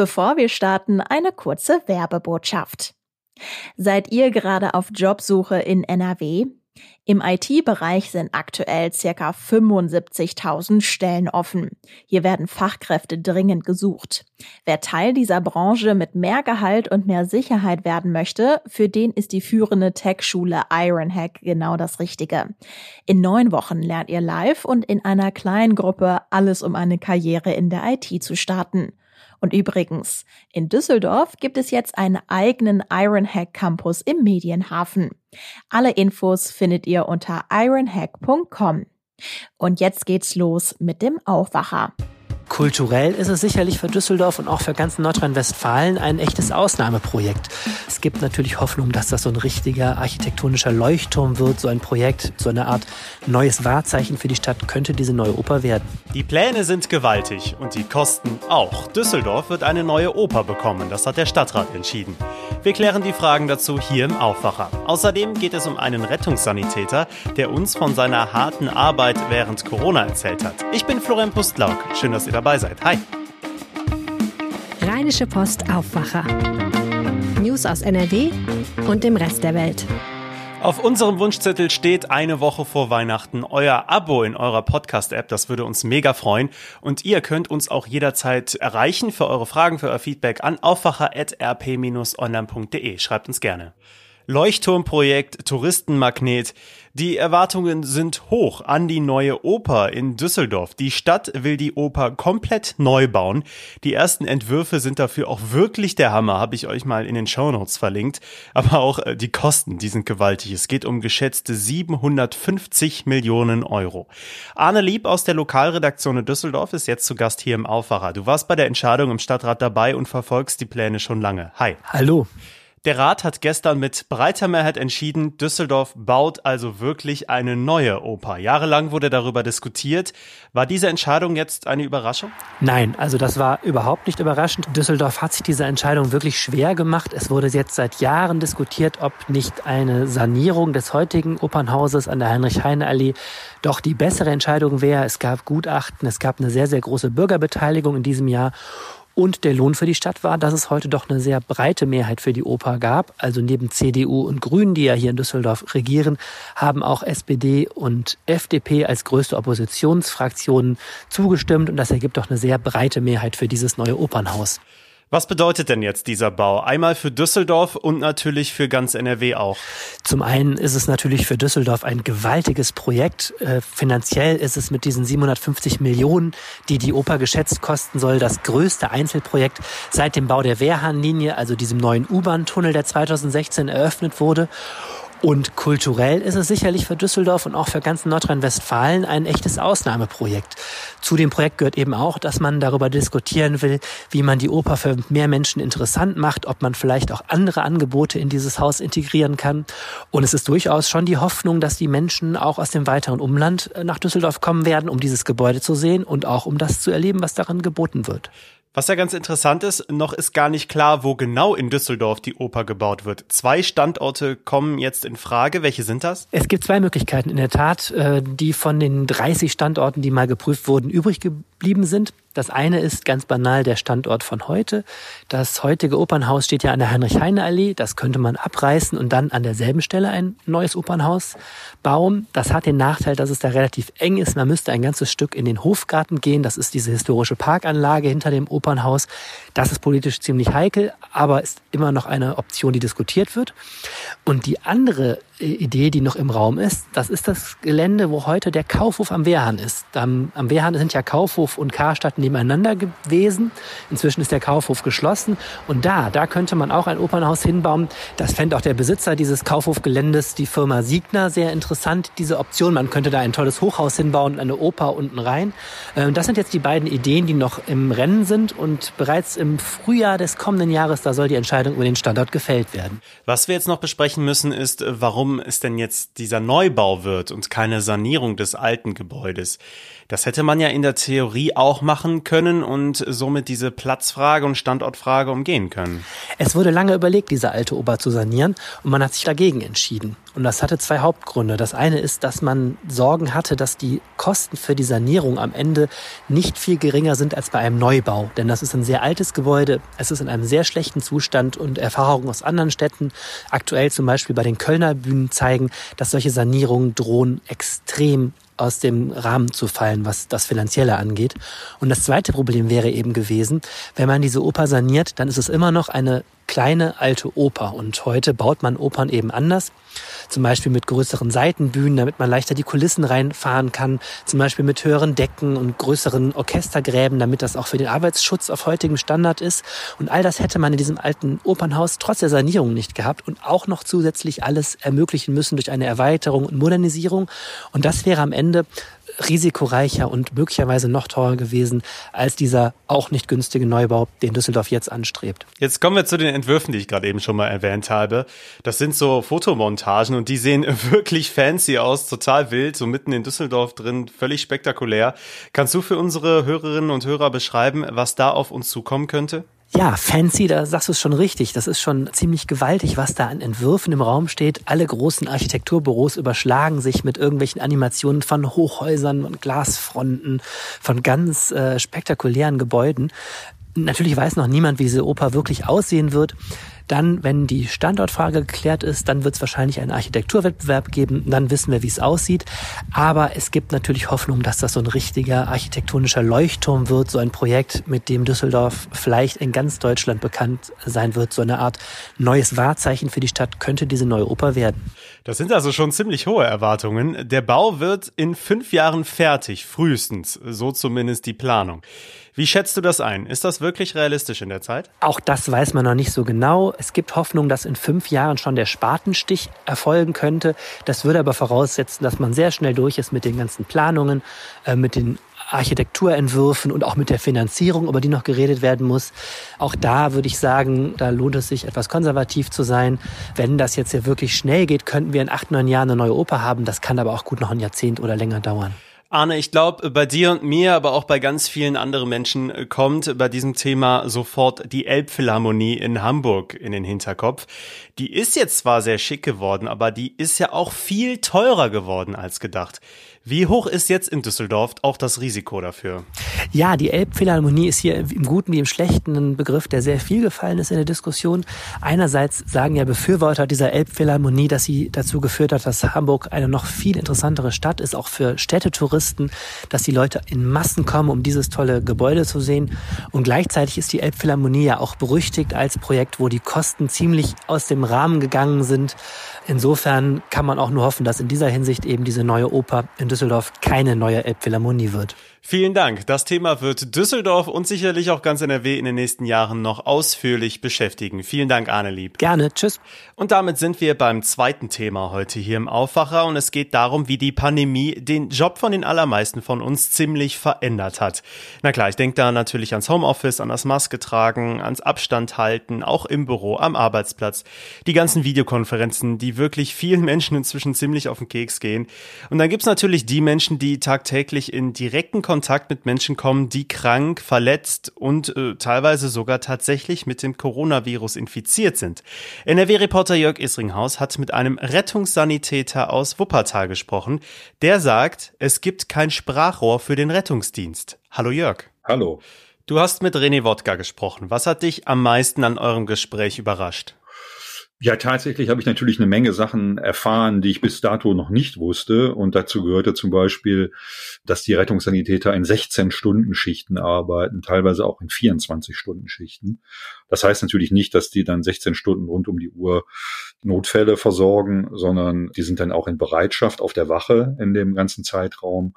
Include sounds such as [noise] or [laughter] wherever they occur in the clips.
Bevor wir starten, eine kurze Werbebotschaft. Seid ihr gerade auf Jobsuche in NRW? Im IT-Bereich sind aktuell circa 75.000 Stellen offen. Hier werden Fachkräfte dringend gesucht. Wer Teil dieser Branche mit mehr Gehalt und mehr Sicherheit werden möchte, für den ist die führende Tech-Schule Ironhack genau das Richtige. In neun Wochen lernt ihr live und in einer kleinen Gruppe alles, um eine Karriere in der IT zu starten. Und übrigens, in Düsseldorf gibt es jetzt einen eigenen Ironhack Campus im Medienhafen. Alle Infos findet ihr unter ironhack.com. Und jetzt geht's los mit dem Aufwacher. Kulturell ist es sicherlich für Düsseldorf und auch für ganz Nordrhein-Westfalen ein echtes Ausnahmeprojekt. Es gibt natürlich Hoffnung, dass das so ein richtiger architektonischer Leuchtturm wird, so ein Projekt, so eine Art neues Wahrzeichen für die Stadt könnte diese neue Oper werden. Die Pläne sind gewaltig und die Kosten auch. Düsseldorf wird eine neue Oper bekommen, das hat der Stadtrat entschieden. Wir klären die Fragen dazu hier im Aufwacher. Außerdem geht es um einen Rettungssanitäter, der uns von seiner harten Arbeit während Corona erzählt hat. Ich bin Florian Pustlauk. Schön, dass ihr dabei seid. Hi. Rheinische Post Aufwacher. News aus NRW und dem Rest der Welt. Auf unserem Wunschzettel steht eine Woche vor Weihnachten euer Abo in eurer Podcast-App. Das würde uns mega freuen. Und ihr könnt uns auch jederzeit erreichen für eure Fragen, für euer Feedback an aufwacher.rp-online.de. Schreibt uns gerne. Leuchtturmprojekt, Touristenmagnet. Die Erwartungen sind hoch an die neue Oper in Düsseldorf. Die Stadt will die Oper komplett neu bauen. Die ersten Entwürfe sind dafür auch wirklich der Hammer, habe ich euch mal in den Shownotes verlinkt. Aber auch äh, die Kosten, die sind gewaltig. Es geht um geschätzte 750 Millionen Euro. Arne Lieb aus der Lokalredaktion in Düsseldorf ist jetzt zu Gast hier im Aufwacher. Du warst bei der Entscheidung im Stadtrat dabei und verfolgst die Pläne schon lange. Hi. Hallo. Der Rat hat gestern mit breiter Mehrheit entschieden, Düsseldorf baut also wirklich eine neue Oper. Jahrelang wurde darüber diskutiert. War diese Entscheidung jetzt eine Überraschung? Nein, also das war überhaupt nicht überraschend. Düsseldorf hat sich diese Entscheidung wirklich schwer gemacht. Es wurde jetzt seit Jahren diskutiert, ob nicht eine Sanierung des heutigen Opernhauses an der Heinrich-Heine-Allee doch die bessere Entscheidung wäre. Es gab Gutachten, es gab eine sehr, sehr große Bürgerbeteiligung in diesem Jahr. Und der Lohn für die Stadt war, dass es heute doch eine sehr breite Mehrheit für die Oper gab. Also neben CDU und Grünen, die ja hier in Düsseldorf regieren, haben auch SPD und FDP als größte Oppositionsfraktionen zugestimmt. Und das ergibt doch eine sehr breite Mehrheit für dieses neue Opernhaus. Was bedeutet denn jetzt dieser Bau? Einmal für Düsseldorf und natürlich für ganz NRW auch. Zum einen ist es natürlich für Düsseldorf ein gewaltiges Projekt. Äh, finanziell ist es mit diesen 750 Millionen, die die Oper geschätzt kosten soll, das größte Einzelprojekt seit dem Bau der Wehrhahnlinie, also diesem neuen U-Bahn-Tunnel, der 2016 eröffnet wurde. Und kulturell ist es sicherlich für Düsseldorf und auch für ganz Nordrhein-Westfalen ein echtes Ausnahmeprojekt. Zu dem Projekt gehört eben auch, dass man darüber diskutieren will, wie man die Oper für mehr Menschen interessant macht, ob man vielleicht auch andere Angebote in dieses Haus integrieren kann. Und es ist durchaus schon die Hoffnung, dass die Menschen auch aus dem weiteren Umland nach Düsseldorf kommen werden, um dieses Gebäude zu sehen und auch um das zu erleben, was daran geboten wird. Was ja ganz interessant ist, noch ist gar nicht klar, wo genau in Düsseldorf die Oper gebaut wird. Zwei Standorte kommen jetzt in Frage. Welche sind das? Es gibt zwei Möglichkeiten in der Tat, äh, die von den 30 Standorten, die mal geprüft wurden, übrig geblieben sind. Das eine ist ganz banal der Standort von heute. Das heutige Opernhaus steht ja an der Heinrich-Heine-Allee. Das könnte man abreißen und dann an derselben Stelle ein neues Opernhaus bauen. Das hat den Nachteil, dass es da relativ eng ist. Man müsste ein ganzes Stück in den Hofgarten gehen. Das ist diese historische Parkanlage hinter dem Opernhaus. Das ist politisch ziemlich heikel, aber ist immer noch eine Option, die diskutiert wird. Und die andere Idee, die noch im Raum ist, das ist das Gelände, wo heute der Kaufhof am Wehrhahn ist. Am, am Wehrhahn sind ja Kaufhof und Karstadt nebeneinander gewesen. Inzwischen ist der Kaufhof geschlossen. Und da, da könnte man auch ein Opernhaus hinbauen. Das fände auch der Besitzer dieses Kaufhofgeländes, die Firma Siegner, sehr interessant, diese Option. Man könnte da ein tolles Hochhaus hinbauen und eine Oper unten rein. Ähm, das sind jetzt die beiden Ideen, die noch im Rennen sind. Und bereits im Frühjahr des kommenden Jahres, da soll die Entscheidung über den Standort gefällt werden. Was wir jetzt noch besprechen müssen, ist, warum es denn jetzt dieser Neubau wird und keine Sanierung des alten Gebäudes. Das hätte man ja in der Theorie auch machen können und somit diese Platzfrage und Standortfrage umgehen können. Es wurde lange überlegt, diese alte Oper zu sanieren und man hat sich dagegen entschieden. Und das hatte zwei Hauptgründe. Das eine ist, dass man Sorgen hatte, dass die Kosten für die Sanierung am Ende nicht viel geringer sind als bei einem Neubau. Denn das ist ein sehr altes Gebäude, es ist in einem sehr schlechten Zustand und Erfahrungen aus anderen Städten, aktuell zum Beispiel bei den Kölner Bühnen, zeigen, dass solche Sanierungen drohen extrem aus dem Rahmen zu fallen, was das Finanzielle angeht. Und das zweite Problem wäre eben gewesen, wenn man diese Oper saniert, dann ist es immer noch eine kleine alte Oper. Und heute baut man Opern eben anders. Zum Beispiel mit größeren Seitenbühnen, damit man leichter die Kulissen reinfahren kann. Zum Beispiel mit höheren Decken und größeren Orchestergräben, damit das auch für den Arbeitsschutz auf heutigem Standard ist. Und all das hätte man in diesem alten Opernhaus trotz der Sanierung nicht gehabt und auch noch zusätzlich alles ermöglichen müssen durch eine Erweiterung und Modernisierung. Und das wäre am Ende risikoreicher und möglicherweise noch teurer gewesen als dieser auch nicht günstige Neubau, den Düsseldorf jetzt anstrebt. Jetzt kommen wir zu den Entwürfen, die ich gerade eben schon mal erwähnt habe. Das sind so Fotomontagen und die sehen [laughs] wirklich fancy aus, total wild, so mitten in Düsseldorf drin, völlig spektakulär. Kannst du für unsere Hörerinnen und Hörer beschreiben, was da auf uns zukommen könnte? Ja, fancy, da sagst du es schon richtig. Das ist schon ziemlich gewaltig, was da an Entwürfen im Raum steht. Alle großen Architekturbüros überschlagen sich mit irgendwelchen Animationen von Hochhäusern und Glasfronten, von ganz äh, spektakulären Gebäuden. Natürlich weiß noch niemand, wie diese Oper wirklich aussehen wird. Dann, wenn die Standortfrage geklärt ist, dann wird es wahrscheinlich einen Architekturwettbewerb geben. Dann wissen wir, wie es aussieht. Aber es gibt natürlich Hoffnung, dass das so ein richtiger architektonischer Leuchtturm wird. So ein Projekt, mit dem Düsseldorf vielleicht in ganz Deutschland bekannt sein wird. So eine Art neues Wahrzeichen für die Stadt könnte diese neue Oper werden. Das sind also schon ziemlich hohe Erwartungen. Der Bau wird in fünf Jahren fertig, frühestens. So zumindest die Planung. Wie schätzt du das ein? Ist das wirklich realistisch in der Zeit? Auch das weiß man noch nicht so genau. Es gibt Hoffnung, dass in fünf Jahren schon der Spatenstich erfolgen könnte. Das würde aber voraussetzen, dass man sehr schnell durch ist mit den ganzen Planungen, äh, mit den Architekturentwürfen und auch mit der Finanzierung, über die noch geredet werden muss. Auch da würde ich sagen, da lohnt es sich, etwas konservativ zu sein. Wenn das jetzt ja wirklich schnell geht, könnten wir in acht, neun Jahren eine neue Oper haben. Das kann aber auch gut noch ein Jahrzehnt oder länger dauern. Arne, ich glaube, bei dir und mir, aber auch bei ganz vielen anderen Menschen äh, kommt bei diesem Thema sofort die Elbphilharmonie in Hamburg in den Hinterkopf. Die ist jetzt zwar sehr schick geworden, aber die ist ja auch viel teurer geworden als gedacht. Wie hoch ist jetzt in Düsseldorf auch das Risiko dafür? Ja, die Elbphilharmonie ist hier im Guten wie im Schlechten ein Begriff, der sehr viel gefallen ist in der Diskussion. Einerseits sagen ja Befürworter dieser Elbphilharmonie, dass sie dazu geführt hat, dass Hamburg eine noch viel interessantere Stadt ist, auch für Städtetouristen, dass die Leute in Massen kommen, um dieses tolle Gebäude zu sehen. Und gleichzeitig ist die Elbphilharmonie ja auch berüchtigt als Projekt, wo die Kosten ziemlich aus dem Rahmen gegangen sind. Insofern kann man auch nur hoffen, dass in dieser Hinsicht eben diese neue Oper in Düsseldorf keine neue Elbphilharmonie wird. Vielen Dank. Das Thema wird Düsseldorf und sicherlich auch ganz NRW in den nächsten Jahren noch ausführlich beschäftigen. Vielen Dank, Arne Lieb. Gerne. Tschüss. Und damit sind wir beim zweiten Thema heute hier im Aufwacher und es geht darum, wie die Pandemie den Job von den allermeisten von uns ziemlich verändert hat. Na klar, ich denke da natürlich ans Homeoffice, an das Maske tragen, ans Abstand halten, auch im Büro, am Arbeitsplatz. Die ganzen Videokonferenzen, die wirklich vielen Menschen inzwischen ziemlich auf den Keks gehen. Und dann gibt's natürlich die Menschen, die tagtäglich in direkten Kontakt mit Menschen kommen, die krank, verletzt und äh, teilweise sogar tatsächlich mit dem Coronavirus infiziert sind. NRW-Reporter Jörg Isringhaus hat mit einem Rettungssanitäter aus Wuppertal gesprochen. Der sagt, es gibt kein Sprachrohr für den Rettungsdienst. Hallo Jörg. Hallo. Du hast mit René Wodka gesprochen. Was hat dich am meisten an eurem Gespräch überrascht? Ja, tatsächlich habe ich natürlich eine Menge Sachen erfahren, die ich bis dato noch nicht wusste. Und dazu gehörte zum Beispiel, dass die Rettungssanitäter in 16-Stunden-Schichten arbeiten, teilweise auch in 24-Stunden-Schichten. Das heißt natürlich nicht, dass die dann 16 Stunden rund um die Uhr Notfälle versorgen, sondern die sind dann auch in Bereitschaft auf der Wache in dem ganzen Zeitraum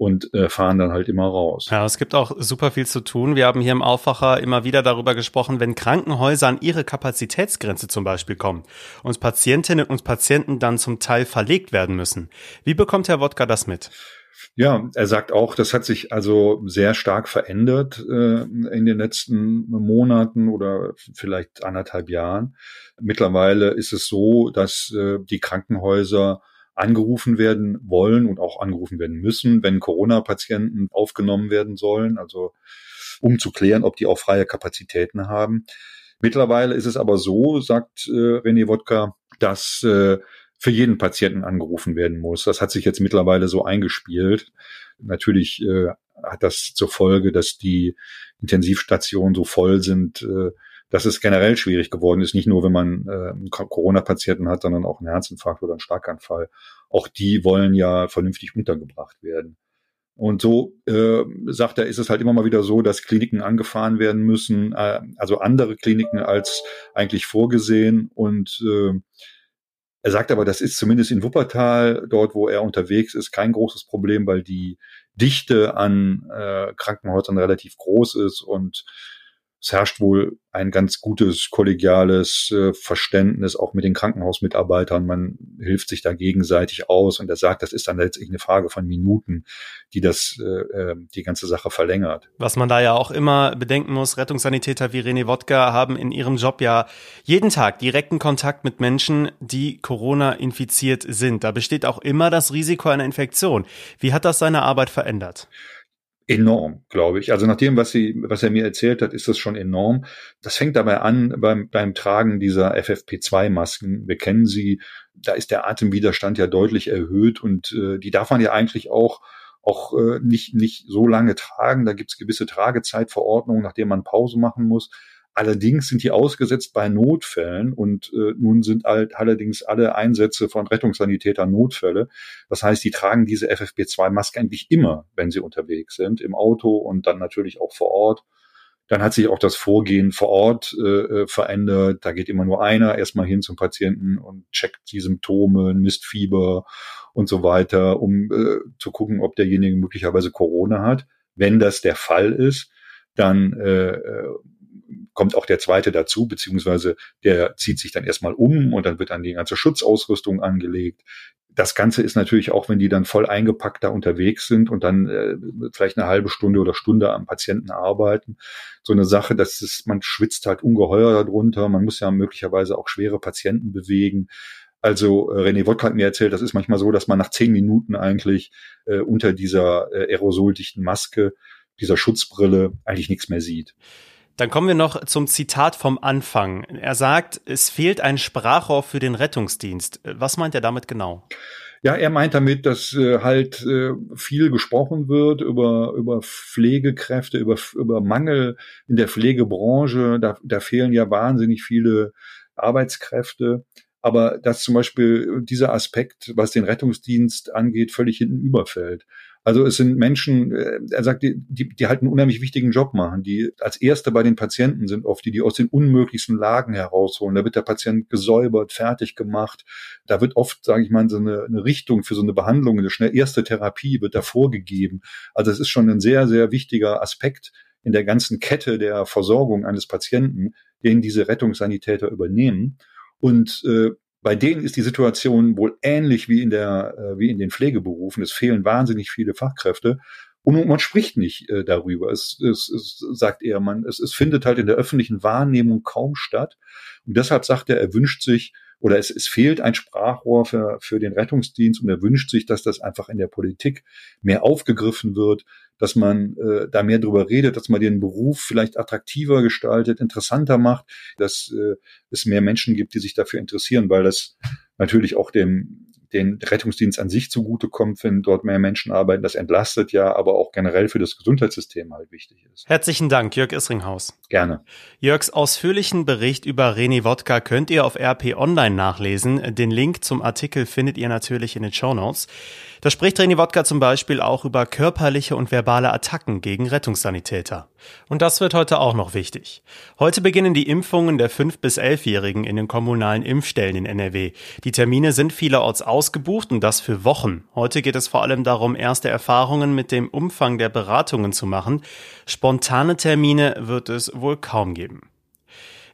und äh, fahren dann halt immer raus. Ja, es gibt auch super viel zu tun. Wir haben hier im Aufwacher immer wieder darüber gesprochen, wenn Krankenhäuser an ihre Kapazitätsgrenze zum Beispiel kommen und Patientinnen und Patienten dann zum Teil verlegt werden müssen. Wie bekommt Herr Wodka das mit? Ja, er sagt auch, das hat sich also sehr stark verändert äh, in den letzten Monaten oder vielleicht anderthalb Jahren. Mittlerweile ist es so, dass äh, die Krankenhäuser angerufen werden wollen und auch angerufen werden müssen, wenn Corona-Patienten aufgenommen werden sollen, also um zu klären, ob die auch freie Kapazitäten haben. Mittlerweile ist es aber so, sagt äh, René Wodka, dass äh, für jeden Patienten angerufen werden muss. Das hat sich jetzt mittlerweile so eingespielt. Natürlich äh, hat das zur Folge, dass die Intensivstationen so voll sind, äh, dass es generell schwierig geworden ist, nicht nur wenn man äh, Corona-Patienten hat, sondern auch einen Herzinfarkt oder einen Starkanfall. Auch die wollen ja vernünftig untergebracht werden. Und so äh, sagt er, ist es halt immer mal wieder so, dass Kliniken angefahren werden müssen, äh, also andere Kliniken als eigentlich vorgesehen. Und äh, er sagt aber, das ist zumindest in Wuppertal, dort wo er unterwegs ist, kein großes Problem, weil die Dichte an äh, Krankenhäusern relativ groß ist und es herrscht wohl ein ganz gutes kollegiales äh, Verständnis auch mit den Krankenhausmitarbeitern. Man hilft sich da gegenseitig aus und er sagt, das ist dann letztlich eine Frage von Minuten, die das äh, äh, die ganze Sache verlängert. Was man da ja auch immer bedenken muss, Rettungssanitäter wie René Wodka haben in ihrem Job ja jeden Tag direkten Kontakt mit Menschen, die Corona infiziert sind. Da besteht auch immer das Risiko einer Infektion. Wie hat das seine Arbeit verändert? Enorm, glaube ich. Also nach dem, was, sie, was er mir erzählt hat, ist das schon enorm. Das fängt dabei an beim, beim Tragen dieser FFP2-Masken. Wir kennen sie. Da ist der Atemwiderstand ja deutlich erhöht und äh, die darf man ja eigentlich auch auch äh, nicht nicht so lange tragen. Da gibt es gewisse Tragezeitverordnungen, nachdem man Pause machen muss. Allerdings sind die ausgesetzt bei Notfällen und äh, nun sind halt allerdings alle Einsätze von Rettungssanitätern Notfälle. Das heißt, die tragen diese FFP2-Maske eigentlich immer, wenn sie unterwegs sind, im Auto und dann natürlich auch vor Ort. Dann hat sich auch das Vorgehen vor Ort äh, äh verändert. Da geht immer nur einer erstmal hin zum Patienten und checkt die Symptome, misst Fieber und so weiter, um äh, zu gucken, ob derjenige möglicherweise Corona hat. Wenn das der Fall ist, dann äh, äh kommt auch der zweite dazu, beziehungsweise der zieht sich dann erstmal um und dann wird dann die ganze Schutzausrüstung angelegt. Das Ganze ist natürlich auch, wenn die dann voll eingepackt da unterwegs sind und dann äh, vielleicht eine halbe Stunde oder Stunde am Patienten arbeiten, so eine Sache, dass es, man schwitzt halt ungeheuer darunter. Man muss ja möglicherweise auch schwere Patienten bewegen. Also äh, René Wodka hat mir erzählt, das ist manchmal so, dass man nach zehn Minuten eigentlich äh, unter dieser äh, aerosoldichten Maske, dieser Schutzbrille eigentlich nichts mehr sieht. Dann kommen wir noch zum Zitat vom Anfang. Er sagt, es fehlt ein Sprachrohr für den Rettungsdienst. Was meint er damit genau? Ja, er meint damit, dass äh, halt äh, viel gesprochen wird über, über Pflegekräfte, über, über Mangel in der Pflegebranche. Da, da fehlen ja wahnsinnig viele Arbeitskräfte. Aber dass zum Beispiel dieser Aspekt, was den Rettungsdienst angeht, völlig hinten überfällt. Also es sind Menschen, äh, er sagt, die, die, die halt einen unheimlich wichtigen Job machen, die als Erste bei den Patienten sind oft, die die aus den unmöglichsten Lagen herausholen. Da wird der Patient gesäubert, fertig gemacht. Da wird oft, sage ich mal, so eine, eine Richtung für so eine Behandlung, eine schnell erste Therapie wird da vorgegeben. Also es ist schon ein sehr, sehr wichtiger Aspekt in der ganzen Kette der Versorgung eines Patienten, den diese Rettungssanitäter übernehmen. Und äh, bei denen ist die Situation wohl ähnlich wie in der, äh, wie in den Pflegeberufen. Es fehlen wahnsinnig viele Fachkräfte. Und man spricht nicht äh, darüber. Es, es, es sagt er, man, es, es findet halt in der öffentlichen Wahrnehmung kaum statt. Und deshalb sagt er, er wünscht sich, oder es, es fehlt ein Sprachrohr für, für den Rettungsdienst und er wünscht sich, dass das einfach in der Politik mehr aufgegriffen wird, dass man äh, da mehr drüber redet, dass man den Beruf vielleicht attraktiver gestaltet, interessanter macht, dass äh, es mehr Menschen gibt, die sich dafür interessieren, weil das natürlich auch dem den Rettungsdienst an sich zugutekommt, wenn dort mehr Menschen arbeiten. Das entlastet ja, aber auch generell für das Gesundheitssystem halt wichtig ist. Herzlichen Dank, Jörg Isringhaus. Gerne. Jörgs ausführlichen Bericht über René Wodka könnt ihr auf RP Online nachlesen. Den Link zum Artikel findet ihr natürlich in den Show Notes. Da spricht René Wodka zum Beispiel auch über körperliche und verbale Attacken gegen Rettungssanitäter. Und das wird heute auch noch wichtig. Heute beginnen die Impfungen der 5- bis 11-Jährigen in den kommunalen Impfstellen in NRW. Die Termine sind vielerorts ausgebucht und das für Wochen. Heute geht es vor allem darum, erste Erfahrungen mit dem Umfang der Beratungen zu machen. Spontane Termine wird es wohl kaum geben.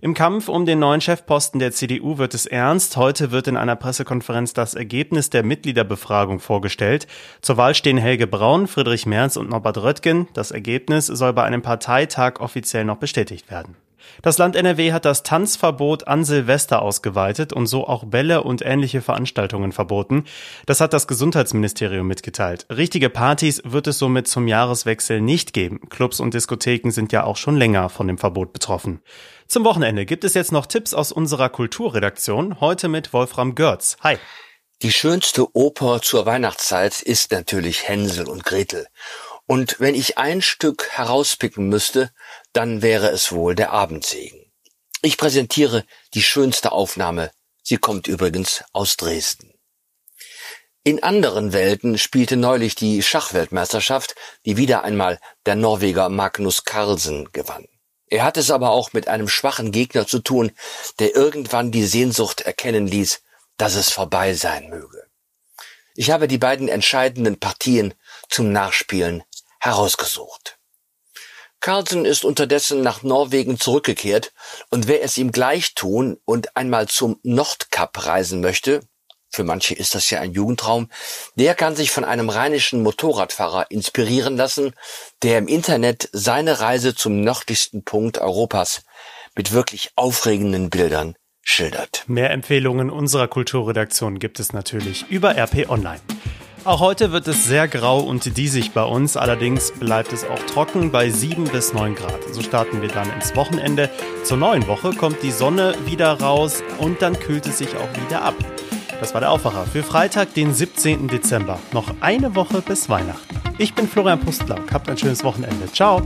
Im Kampf um den neuen Chefposten der CDU wird es ernst. Heute wird in einer Pressekonferenz das Ergebnis der Mitgliederbefragung vorgestellt. Zur Wahl stehen Helge Braun, Friedrich Merz und Norbert Röttgen. Das Ergebnis soll bei einem Parteitag offiziell noch bestätigt werden. Das Land NRW hat das Tanzverbot an Silvester ausgeweitet und so auch Bälle und ähnliche Veranstaltungen verboten. Das hat das Gesundheitsministerium mitgeteilt. Richtige Partys wird es somit zum Jahreswechsel nicht geben. Clubs und Diskotheken sind ja auch schon länger von dem Verbot betroffen. Zum Wochenende gibt es jetzt noch Tipps aus unserer Kulturredaktion. Heute mit Wolfram Görz. Hi. Die schönste Oper zur Weihnachtszeit ist natürlich Hänsel und Gretel. Und wenn ich ein Stück herauspicken müsste, dann wäre es wohl der Abendsegen. Ich präsentiere die schönste Aufnahme. Sie kommt übrigens aus Dresden. In anderen Welten spielte neulich die Schachweltmeisterschaft, die wieder einmal der Norweger Magnus Carlsen gewann. Er hat es aber auch mit einem schwachen Gegner zu tun, der irgendwann die Sehnsucht erkennen ließ, dass es vorbei sein möge. Ich habe die beiden entscheidenden Partien zum Nachspielen herausgesucht. Carlsen ist unterdessen nach Norwegen zurückgekehrt und wer es ihm gleich tun und einmal zum Nordkap reisen möchte, für manche ist das ja ein Jugendtraum, der kann sich von einem rheinischen Motorradfahrer inspirieren lassen, der im Internet seine Reise zum nördlichsten Punkt Europas mit wirklich aufregenden Bildern schildert. Mehr Empfehlungen unserer Kulturredaktion gibt es natürlich über RP Online. Auch heute wird es sehr grau und diesig bei uns, allerdings bleibt es auch trocken bei 7 bis 9 Grad. So starten wir dann ins Wochenende. Zur neuen Woche kommt die Sonne wieder raus und dann kühlt es sich auch wieder ab. Das war der Aufwacher für Freitag, den 17. Dezember. Noch eine Woche bis Weihnachten. Ich bin Florian Pustlauk. Habt ein schönes Wochenende. Ciao.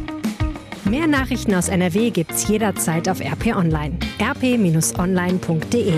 Mehr Nachrichten aus NRW gibt's jederzeit auf RP Online. rp-online.de